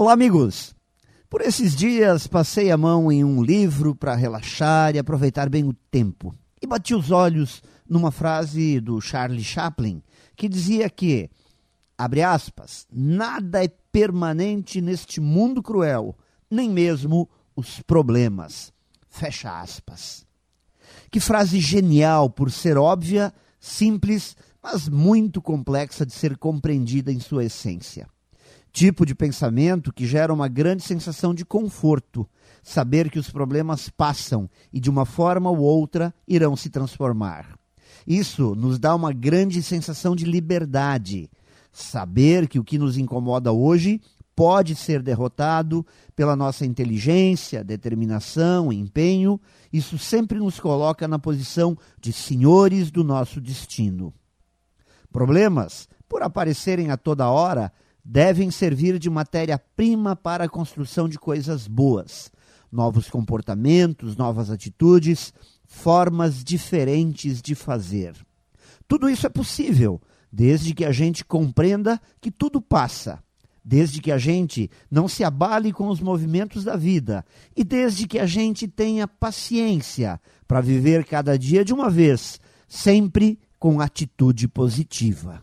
Olá, amigos! Por esses dias passei a mão em um livro para relaxar e aproveitar bem o tempo. E bati os olhos numa frase do Charlie Chaplin que dizia que, abre aspas, nada é permanente neste mundo cruel, nem mesmo os problemas. Fecha aspas. Que frase genial por ser óbvia, simples, mas muito complexa de ser compreendida em sua essência tipo de pensamento que gera uma grande sensação de conforto, saber que os problemas passam e de uma forma ou outra irão se transformar. Isso nos dá uma grande sensação de liberdade, saber que o que nos incomoda hoje pode ser derrotado pela nossa inteligência, determinação, empenho, isso sempre nos coloca na posição de senhores do nosso destino. Problemas, por aparecerem a toda hora, devem servir de matéria-prima para a construção de coisas boas, novos comportamentos, novas atitudes, formas diferentes de fazer. Tudo isso é possível, desde que a gente compreenda que tudo passa, desde que a gente não se abale com os movimentos da vida e desde que a gente tenha paciência para viver cada dia de uma vez, sempre com atitude positiva.